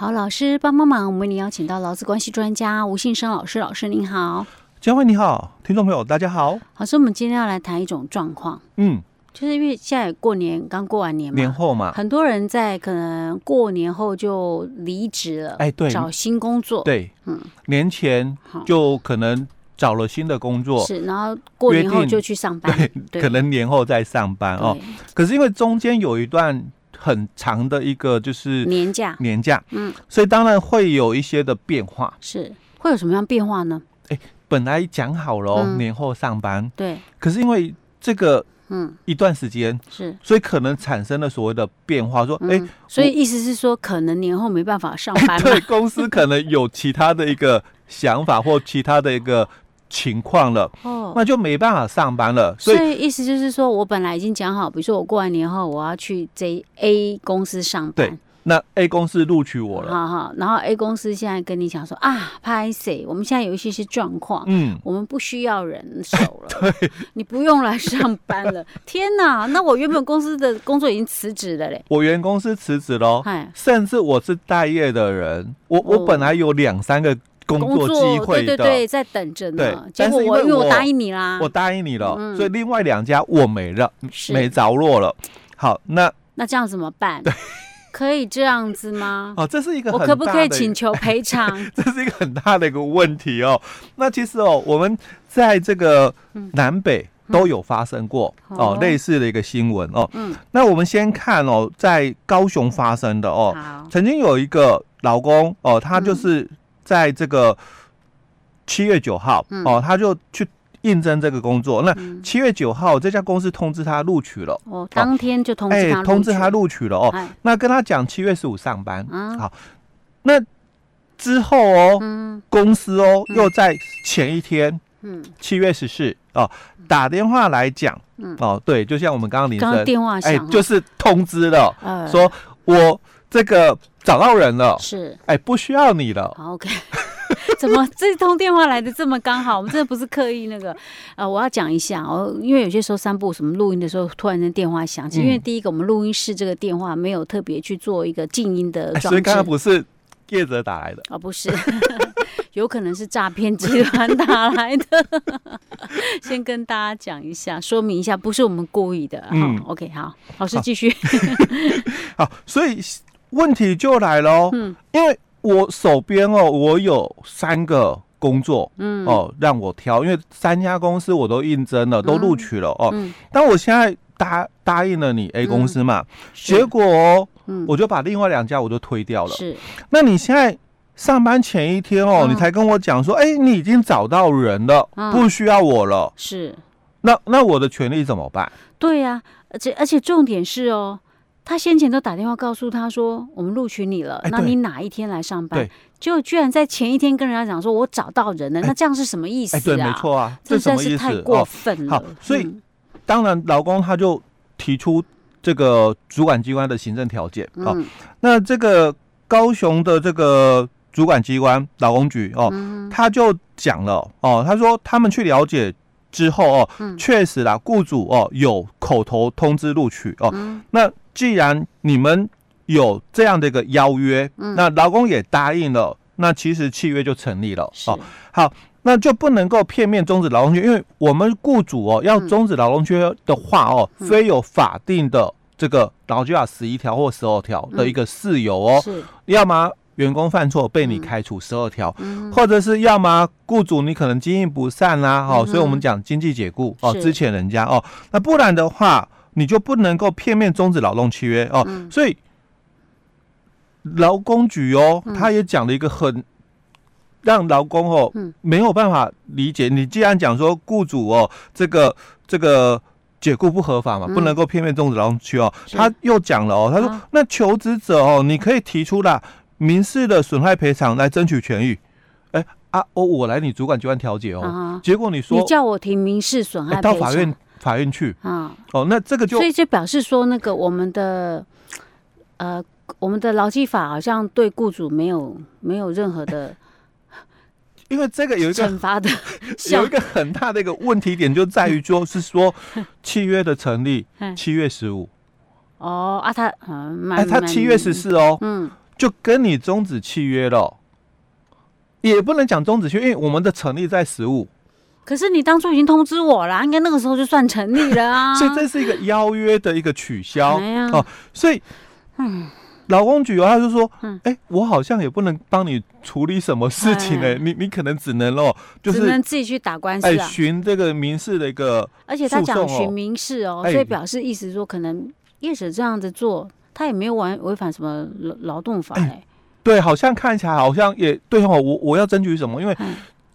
好，老师帮帮忙，我们为您邀请到劳资关系专家吴信生老师，老师您好。佳慧你好，听众朋友大家好。老师，我们今天要来谈一种状况，嗯，就是因为现在过年刚过完年嘛，年后嘛，很多人在可能过年后就离职了，哎，对，找新工作，对，嗯，年前就可能。找了新的工作。是，然后过年后就去上班，对，对。可能年后再上班哦。可是因为中间有一段很长的一个就是年假，年假，嗯，所以当然会有一些的变化。是。会有什么样变化呢？哎，本来讲好了、嗯、年后上班，对，可是因为这个嗯。一段时间是，所以可能产生了所谓的变化，说哎、嗯，所以意思是说可能年后没办法上班，对，公司可能有其他的一个想法或其他的一个。情况了，哦，那就没办法上班了。所以，意思就是说，我本来已经讲好，比如说我过完年后我要去 J A 公司上班，对，那 A 公司录取我了，好好，然后 A 公司现在跟你讲说啊，拍谁，我们现在有一些些状况，嗯，我们不需要人手了，对，你不用来上班了。天哪，那我原本公司的工作已经辞职了嘞，我原公司辞职喽，哎，甚至我是待业的人，我我本来有两三个。工作机会的，对对对，在等着呢。结果我因为我答应你啦，我答应你了，所以另外两家我没了，没着落了。好，那那这样怎么办？可以这样子吗？哦，这是一个我可不可以请求赔偿？这是一个很大的一个问题哦。那其实哦，我们在这个南北都有发生过哦类似的一个新闻哦。嗯，那我们先看哦，在高雄发生的哦，曾经有一个老公哦，他就是。在这个七月九号、嗯、哦，他就去应征这个工作。那七月九号，这家公司通知他录取了。哦，当天就通知通知他录取了哦。哎、那跟他讲七月十五上班。嗯、好，那之后哦，嗯、公司哦、嗯、又在前一天，嗯，七月十四哦打电话来讲，嗯哦对，就像我们刚刚铃声电话响、哎，就是通知了，呃、说我这个。找到人了，是哎，不需要你了。OK，怎么这通电话来的这么刚好？我们真的不是刻意那个。呃，我要讲一下哦，因为有些时候三部什么录音的时候，突然间电话响起。嗯、因为第一个，我们录音室这个电话没有特别去做一个静音的装置，所以刚刚不是业者打来的哦，不是，有可能是诈骗集团打来的。先跟大家讲一下，说明一下，不是我们故意的。嗯，OK，好，老师继续。好，好，所以。问题就来了，嗯，因为我手边哦，我有三个工作，嗯，哦，让我挑，因为三家公司我都应征了，都录取了哦，但我现在答答应了你 A 公司嘛，结果哦，我就把另外两家我就推掉了，是，那你现在上班前一天哦，你才跟我讲说，哎，你已经找到人了，不需要我了，是，那那我的权利怎么办？对呀，而且而且重点是哦。他先前都打电话告诉他说：“我们录取你了，那你哪一天来上班？”就居然在前一天跟人家讲说：“我找到人了。”那这样是什么意思啊？对，没错啊，这实在是太过分了。好，所以当然，老公他就提出这个主管机关的行政条件。好，那这个高雄的这个主管机关劳工局哦，他就讲了哦，他说他们去了解之后哦，确实啦，雇主哦有口头通知录取哦，那。既然你们有这样的一个邀约，嗯、那劳工也答应了，那其实契约就成立了。是。哦，好，那就不能够片面终止劳动契约，因为我们雇主哦要终止劳动契约的话哦，嗯、非有法定的这个劳基法十一条或十二条的一个事由哦，要么员工犯错被你开除十二条，嗯、或者是要么雇主你可能经营不善啦、啊，哦，嗯、所以我们讲经济解雇哦，之前人家哦，那不然的话。你就不能够片面终止劳动契约哦，嗯、所以劳工局哦，嗯、他也讲了一个很让劳工哦、嗯、没有办法理解。你既然讲说雇主哦，这个这个解雇不合法嘛，嗯、不能够片面终止劳动契约哦，他又讲了哦，他说、啊、那求职者哦，你可以提出啦民事的损害赔偿来争取权益。哎啊，我我来你主管机关调解哦，啊、结果你说你叫我提民事损害赔偿。到法院。法院去。啊，哦，那这个就所以就表示说，那个我们的呃，我们的劳基法好像对雇主没有没有任何的，因为这个有一个惩罚的，有一个很大的一个问题点就在于，就是说契约的成立七月十五，哦啊，他嗯，哎，他七月十四哦，嗯，就跟你终止契约了，也不能讲终止契约，因为我们的成立在十五。可是你当初已经通知我了，应该那个时候就算成立了啊。所以这是一个邀约的一个取消、哦，所以，嗯。老公举哦，他就说，哎，我好像也不能帮你处理什么事情呢。你你可能只能哦，就是只能自己去打官司，哎，寻这个民事的一个，而且他讲寻民事哦，所以表示意思说，可能业者这样子做，他也没有违违反什么劳劳动法哎。对，好像看起来好像也对哦，我我要争取什么？因为。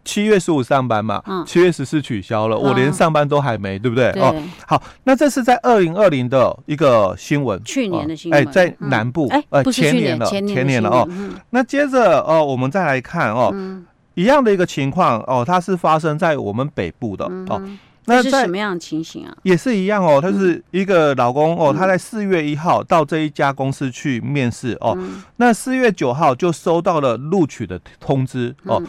七月十五上班嘛，七月十四取消了，我连上班都还没，对不对？哦，好，那这是在二零二零的一个新闻，去年的新闻，哎，在南部哎，呃，前年了，前年了哦。那接着哦，我们再来看哦，一样的一个情况哦，它是发生在我们北部的哦。那是什么样的情形啊？也是一样哦，他是一个老公哦，他在四月一号到这一家公司去面试哦，那四月九号就收到了录取的通知哦。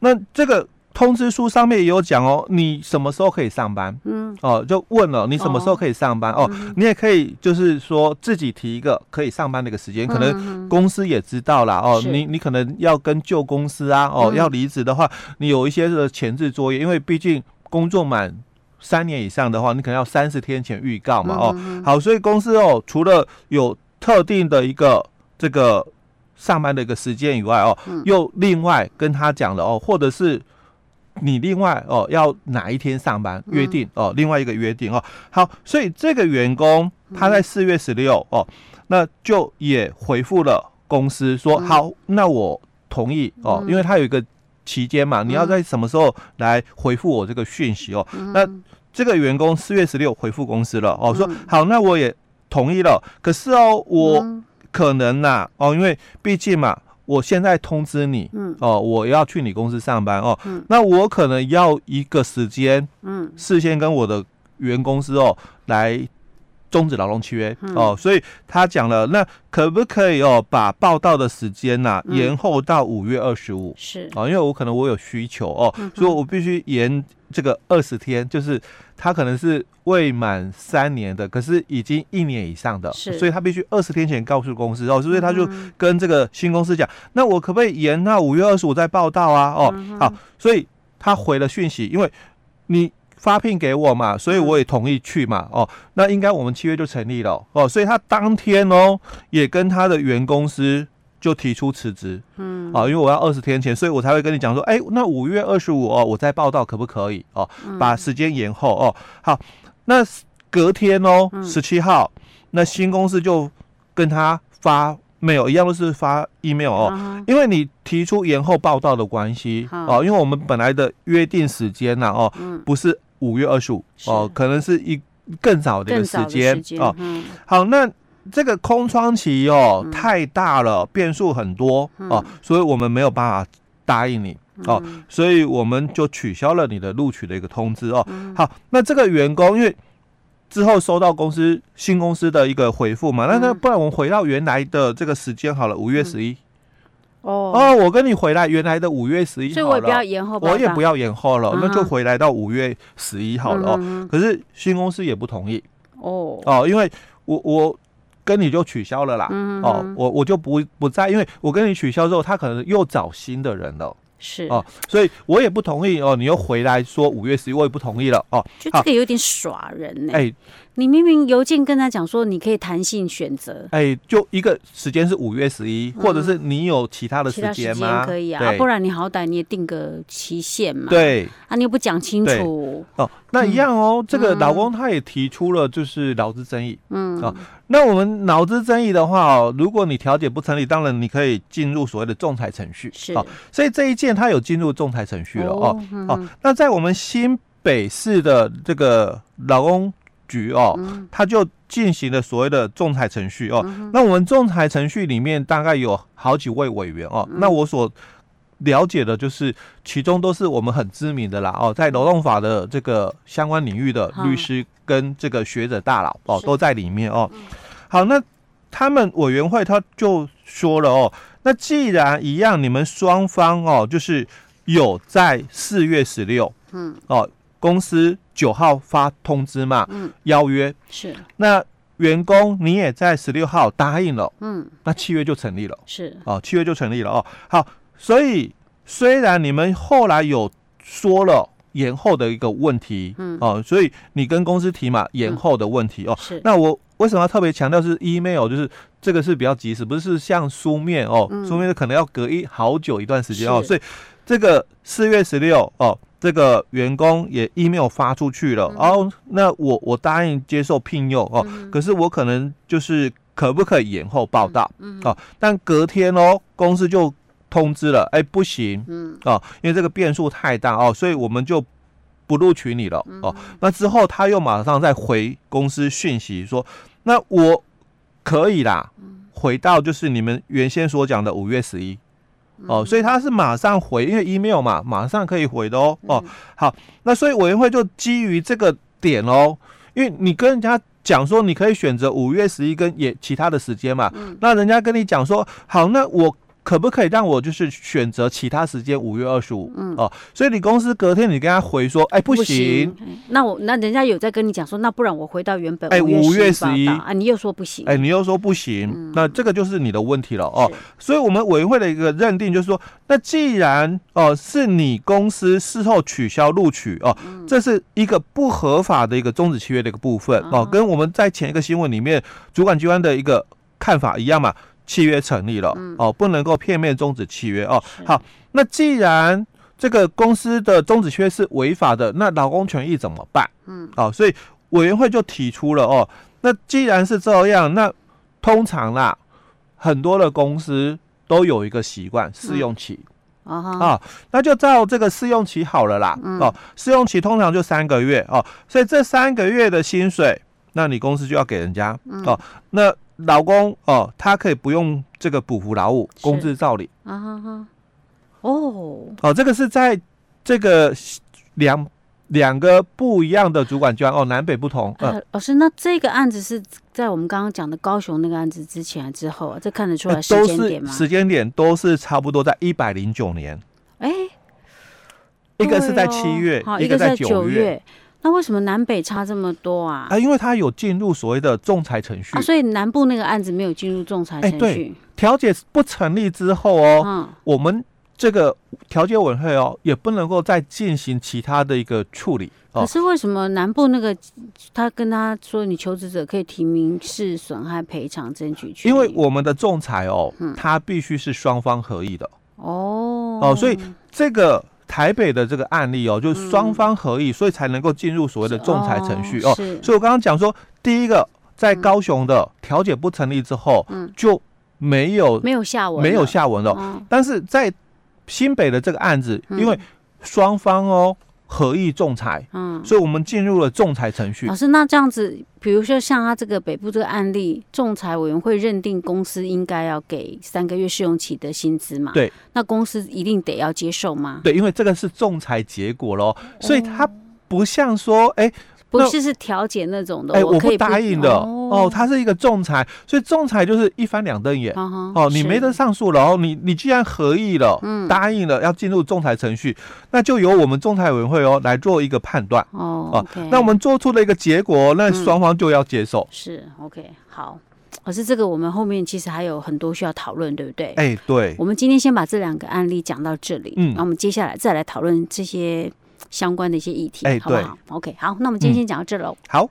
那这个通知书上面也有讲哦，你什么时候可以上班？嗯，哦，就问了你什么时候可以上班？哦，哦，你也可以就是说自己提一个可以上班的一个时间，可能公司也知道啦。哦，你你可能要跟旧公司啊，哦，要离职的话，你有一些的前置作业，因为毕竟工作满三年以上的话，你可能要三十天前预告嘛。哦，好，所以公司哦，除了有特定的一个这个。上班的一个时间以外哦，又另外跟他讲了哦，或者是你另外哦要哪一天上班约定哦，另外一个约定哦。好，所以这个员工他在四月十六哦，那就也回复了公司说好，那我同意哦，因为他有一个期间嘛，你要在什么时候来回复我这个讯息哦。那这个员工四月十六回复公司了哦，说好，那我也同意了。可是哦，我。可能呐、啊，哦，因为毕竟嘛，我现在通知你，嗯，哦，我要去你公司上班哦，嗯，那我可能要一个时间，嗯，事先跟我的原公司哦来终止劳动契约，嗯、哦，所以他讲了，那可不可以哦把报到的时间呐、啊、延后到五月二十五？是，哦，因为我可能我有需求哦，嗯、所以我必须延这个二十天，就是。他可能是未满三年的，可是已经一年以上的，是所以他必须二十天前告诉公司哦，所以他就跟这个新公司讲，嗯、那我可不可以延到五月二十五再报道啊？哦，嗯、好，所以他回了讯息，因为你发聘给我嘛，所以我也同意去嘛，哦，那应该我们七月就成立了哦，所以他当天哦也跟他的原公司。就提出辞职，嗯，啊，因为我要二十天前，所以我才会跟你讲说，哎、欸，那五月二十五哦，我再报道可不可以？哦，把时间延后哦。好，那隔天哦，十七号，那新公司就跟他发 mail，一样都是发 email 哦，因为你提出延后报道的关系哦，因为我们本来的约定时间呐，哦，不是五月二十五哦，可能是一更早的一个时间哦。好，那。这个空窗期哦太大了，变数很多哦，所以我们没有办法答应你哦，所以我们就取消了你的录取的一个通知哦。好，那这个员工因为之后收到公司新公司的一个回复嘛，那那不然我们回到原来的这个时间好了，五月十一。哦。哦，我跟你回来原来的五月十一，所以我也不要延后，我也不要延后了，那就回来到五月十一好了哦。可是新公司也不同意。哦。哦，因为我我。跟你就取消了啦，嗯、哦，我我就不不在，因为我跟你取消之后，他可能又找新的人了，是。哦，所以我也不同意哦，你又回来说五月十一，我也不同意了。哦，就这个有点耍人呢、欸，哎。你明明邮件跟他讲说，你可以弹性选择，哎，就一个时间是五月十一，或者是你有其他的时间吗？可以啊，不然你好歹你也定个期限嘛。对，啊，你又不讲清楚哦，那一样哦。这个老公他也提出了就是劳资争议，嗯啊，那我们劳资争议的话哦，如果你调解不成立，当然你可以进入所谓的仲裁程序，是啊，所以这一件他有进入仲裁程序了哦哦。那在我们新北市的这个劳工。局哦，他就进行了所谓的仲裁程序哦。那我们仲裁程序里面大概有好几位委员哦。那我所了解的就是，其中都是我们很知名的啦哦，在劳动法的这个相关领域的律师跟这个学者大佬哦都在里面哦。好，那他们委员会他就说了哦，那既然一样，你们双方哦就是有在四月十六嗯哦公司。九号发通知嘛，嗯，邀约是。那员工你也在十六号答应了，嗯，那契约就成立了，是哦，契约就成立了哦。好，所以虽然你们后来有说了延后的一个问题，嗯，哦，所以你跟公司提嘛延后的问题哦，是。那我为什么要特别强调是 email？就是这个是比较及时，不是像书面哦，书面可能要隔一好久一段时间哦，所以这个四月十六哦。这个员工也 email 发出去了，嗯哦、那我我答应接受聘用哦，嗯、可是我可能就是可不可以延后报到？嗯，哦，但隔天哦，公司就通知了，哎，不行，嗯，哦，因为这个变数太大哦，所以我们就不录取你了哦。嗯、那之后他又马上再回公司讯息说，那我可以啦，回到就是你们原先所讲的五月十一。哦，所以他是马上回，因为 email 嘛，马上可以回的哦。哦，好，那所以委员会就基于这个点哦，因为你跟人家讲说你可以选择五月十一跟也其他的时间嘛，那人家跟你讲说好，那我。可不可以让我就是选择其他时间五月二十五？嗯。哦，所以你公司隔天你跟他回说，哎不行，那我那人家有在跟你讲说，那不然我回到原本哎五月十一啊，你又说不行，哎你又说不行，那这个就是你的问题了哦。所以我们委员会的一个认定就是说，那既然哦是你公司事后取消录取哦，这是一个不合法的一个终止契约的一个部分哦，跟我们在前一个新闻里面主管机关的一个看法一样嘛。契约成立了，嗯、哦，不能够片面终止契约哦。好，那既然这个公司的终止契约是违法的，那劳工权益怎么办？嗯，哦，所以委员会就提出了哦，那既然是这样，那通常啦，很多的公司都有一个习惯试用期，啊、那就照这个试用期好了啦。嗯、哦，试用期通常就三个月哦，所以这三个月的薪水，那你公司就要给人家、嗯、哦，那。劳工哦，他可以不用这个补服劳务，工资照领啊哈哈。哦哦，这个是在这个两两个不一样的主管机关哦，南北不同。呃，呃，老师，那这个案子是在我们刚刚讲的高雄那个案子之前之后啊？这看得出来时间点吗？时间点都是差不多在一百零九年。哎、欸，一个是在七月，哦、一个在九月。那为什么南北差这么多啊？啊，因为他有进入所谓的仲裁程序啊，所以南部那个案子没有进入仲裁程序。调解不成立之后哦，嗯，我们这个调解委员会哦，也不能够再进行其他的一个处理。可是为什么南部那个他跟他说，你求职者可以提民事损害赔偿争取权？因为我们的仲裁哦，它必须是双方合意的。哦哦，所以这个。台北的这个案例哦，就是双方合意，嗯、所以才能够进入所谓的仲裁程序哦。哦，所以我刚刚讲说，第一个在高雄的调解不成立之后，嗯，就没有没有下文，没有下文了。嗯、但是在新北的这个案子，因为双方哦。合议仲裁，嗯，所以我们进入了仲裁程序。老师，那这样子，比如说像他这个北部这个案例，仲裁委员会认定公司应该要给三个月试用期的薪资嘛？对，那公司一定得要接受吗？对，因为这个是仲裁结果喽，所以他不像说，哎、欸。不是是调解那种的，哎，我不答应的哦。它是一个仲裁，所以仲裁就是一翻两瞪眼哦。你没得上诉了哦，你你既然合意了，嗯，答应了要进入仲裁程序，那就由我们仲裁委员会哦来做一个判断哦。哦，那我们做出了一个结果，那双方就要接受。是 OK，好。可是这个我们后面其实还有很多需要讨论，对不对？哎，对。我们今天先把这两个案例讲到这里，嗯，然后我们接下来再来讨论这些。相关的一些议题，哎，好不好？OK，好，那我们今天先讲到这喽。好。